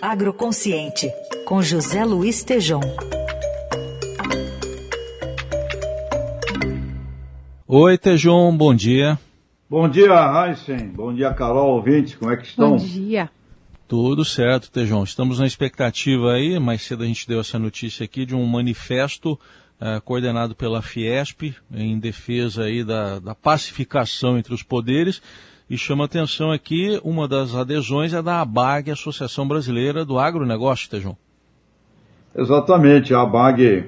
Agroconsciente, com José Luiz Tejom. Oi, Tejom, bom dia. Bom dia, Heisen. Bom dia, Carol, ouvintes. Como é que estão? Bom dia. Tudo certo, Tejão. Estamos na expectativa aí, mais cedo a gente deu essa notícia aqui de um manifesto uh, coordenado pela Fiesp em defesa aí da, da, pacificação entre os poderes e chama atenção aqui, uma das adesões é da ABAG, Associação Brasileira do Agronegócio, Tejão. Exatamente, a ABAG,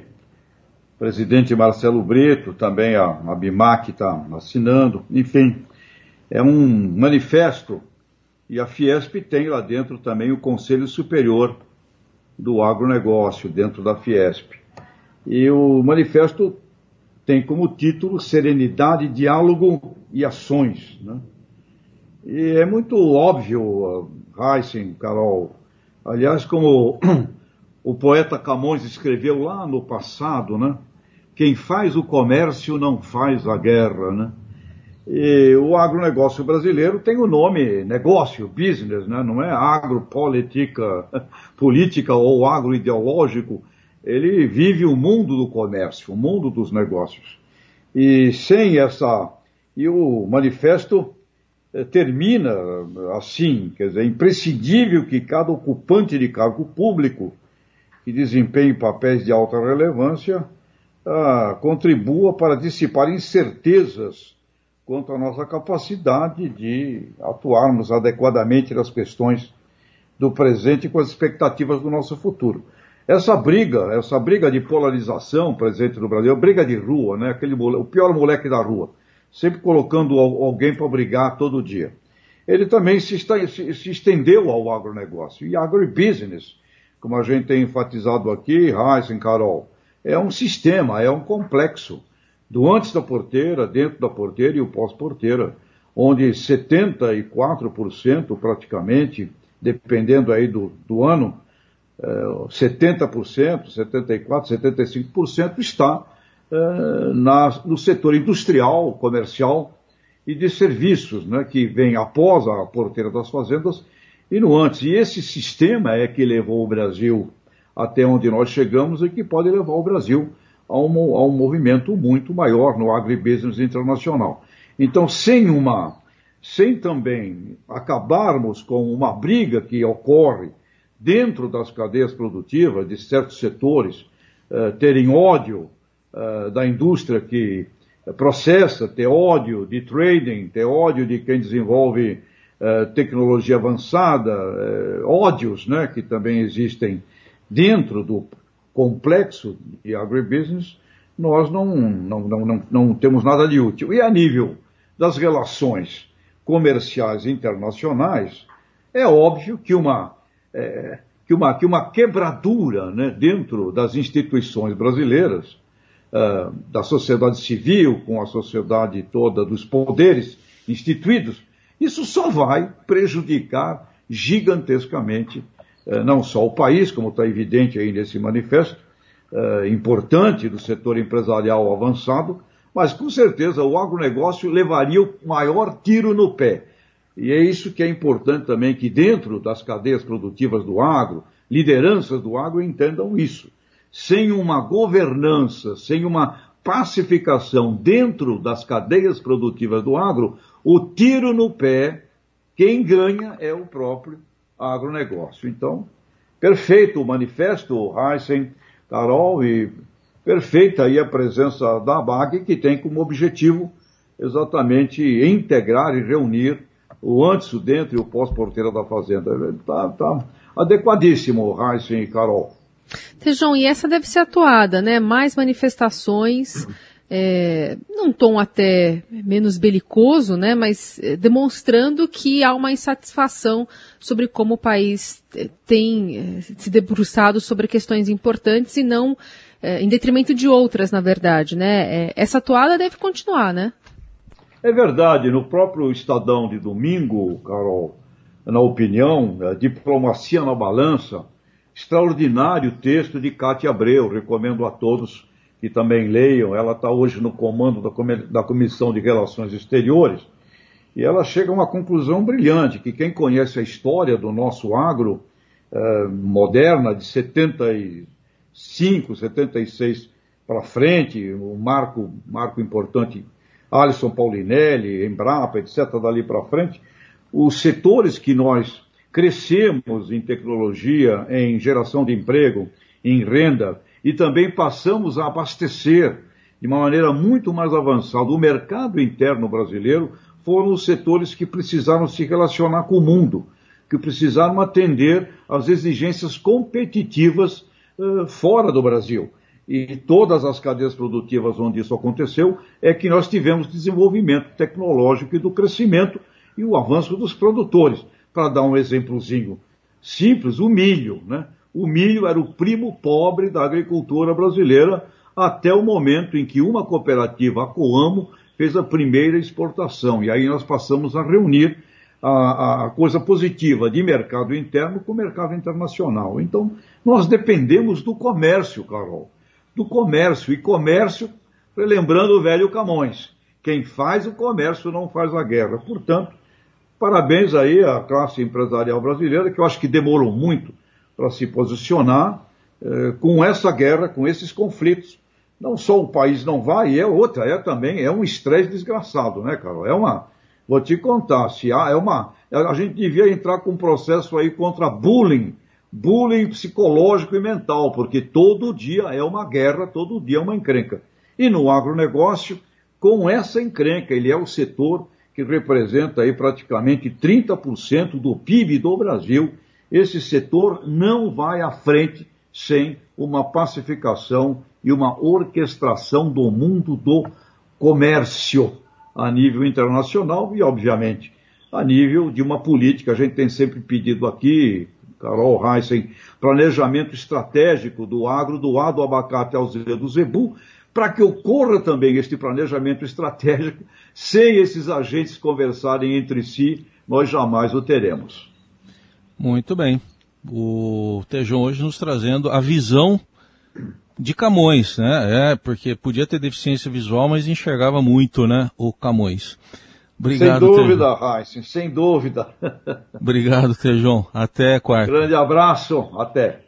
presidente Marcelo Brito, também a, a BIMAC está assinando, enfim, é um manifesto e a Fiesp tem lá dentro também o Conselho Superior do Agronegócio, dentro da Fiesp. E o manifesto tem como título Serenidade, Diálogo e Ações. Né? E é muito óbvio, Heisen, Carol, aliás, como o poeta Camões escreveu lá no passado, né? Quem faz o comércio não faz a guerra, né? E o agronegócio brasileiro tem o nome negócio, business, né? não é agropolítica, política ou agroideológico. Ele vive o mundo do comércio, o mundo dos negócios. E sem essa. E o manifesto termina assim, quer dizer, é imprescindível que cada ocupante de cargo público que desempenhe papéis de alta relevância ah, contribua para dissipar incertezas quanto à nossa capacidade de atuarmos adequadamente nas questões do presente com as expectativas do nosso futuro. Essa briga, essa briga de polarização presente no Brasil, a briga de rua, né? Aquele o pior moleque da rua, sempre colocando alguém para brigar todo dia. Ele também se, estendeu ao agronegócio. E agribusiness, como a gente tem enfatizado aqui, Heisen, Carol, é um sistema, é um complexo do antes da porteira, dentro da porteira e o pós-porteira, onde 74% praticamente, dependendo aí do, do ano, 70%, 74%, 75% está na, no setor industrial, comercial e de serviços, né, que vem após a porteira das fazendas e no antes. E esse sistema é que levou o Brasil até onde nós chegamos e que pode levar o Brasil a um, a um movimento muito maior no agribusiness internacional. Então, sem uma, sem também acabarmos com uma briga que ocorre dentro das cadeias produtivas de certos setores, terem ódio uh, da indústria que processa, ter ódio de trading, ter ódio de quem desenvolve uh, tecnologia avançada, ódios né, que também existem dentro do complexo de agribusiness, nós não, não, não, não, não temos nada de útil. E a nível das relações comerciais internacionais, é óbvio que uma, é, que uma, que uma quebradura né, dentro das instituições brasileiras, da sociedade civil, com a sociedade toda dos poderes instituídos, isso só vai prejudicar gigantescamente não só o país, como está evidente aí nesse manifesto, importante do setor empresarial avançado, mas com certeza o agronegócio levaria o maior tiro no pé. E é isso que é importante também que dentro das cadeias produtivas do agro, lideranças do agro entendam isso. Sem uma governança, sem uma pacificação dentro das cadeias produtivas do agro, o tiro no pé, quem ganha é o próprio agronegócio. Então, perfeito o manifesto, Heisen, Carol, e perfeita aí a presença da BAG, que tem como objetivo exatamente integrar e reunir o antes, o dentro e o pós-porteira da Fazenda. Está tá adequadíssimo, Heisen e Carol. Tejão, e essa deve ser atuada, né? Mais manifestações é, num tom até menos belicoso, né, mas é, demonstrando que há uma insatisfação sobre como o país é, tem é, se debruçado sobre questões importantes e não é, em detrimento de outras, na verdade, né? É, essa toada deve continuar, né? É verdade. No próprio Estadão de domingo, Carol, na opinião, Diplomacia na Balança, extraordinário texto de Cátia Abreu, recomendo a todos que também leiam, ela está hoje no comando da Comissão de Relações Exteriores, e ela chega a uma conclusão brilhante, que quem conhece a história do nosso agro uh, moderna, de 75, 76 para frente, o marco, marco importante, Alisson Paulinelli, Embrapa, etc., dali para frente, os setores que nós crescemos em tecnologia, em geração de emprego, em renda, e também passamos a abastecer de uma maneira muito mais avançada o mercado interno brasileiro, foram os setores que precisaram se relacionar com o mundo, que precisaram atender às exigências competitivas uh, fora do Brasil. E todas as cadeias produtivas onde isso aconteceu é que nós tivemos desenvolvimento tecnológico e do crescimento e o avanço dos produtores. Para dar um exemplozinho simples, o milho. Né? O milho era o primo pobre da agricultura brasileira até o momento em que uma cooperativa, a Coamo, fez a primeira exportação. E aí nós passamos a reunir a, a, coisa positiva de mercado interno com mercado internacional. Então, nós dependemos do comércio, Carol. Do comércio. E comércio, lembrando o velho Camões. Quem faz o comércio não faz a guerra. Portanto, Parabéns aí à classe empresarial brasileira, que eu acho que demorou muito para se posicionar eh, com essa guerra, com esses conflitos. Não só o país não vai, é outra, é também, é um estresse desgraçado, né, Carol? É uma, vou te contar, se há, é uma, a gente devia entrar com um processo aí contra bullying, bullying psicológico e mental, porque todo dia é uma guerra, todo dia é uma encrenca. E no agronegócio, com essa encrenca, ele é o setor que representa aí praticamente 30% do PIB do Brasil, esse setor não vai à frente sem uma pacificação e uma orquestração do mundo do comércio a nível internacional e, obviamente, a nível de uma política. A gente tem sempre pedido aqui, Carol Heissen, planejamento estratégico do agro, do A do abacate ao Z do zebu, para que ocorra também este planejamento estratégico, sem esses agentes conversarem entre si, nós jamais o teremos. Muito bem. O Tejão hoje nos trazendo a visão de Camões, né? É, porque podia ter deficiência visual, mas enxergava muito, né, o Camões. Obrigado, sem dúvida, Heisen, sem dúvida. Obrigado, Tejão. Até quarta. Grande abraço, até.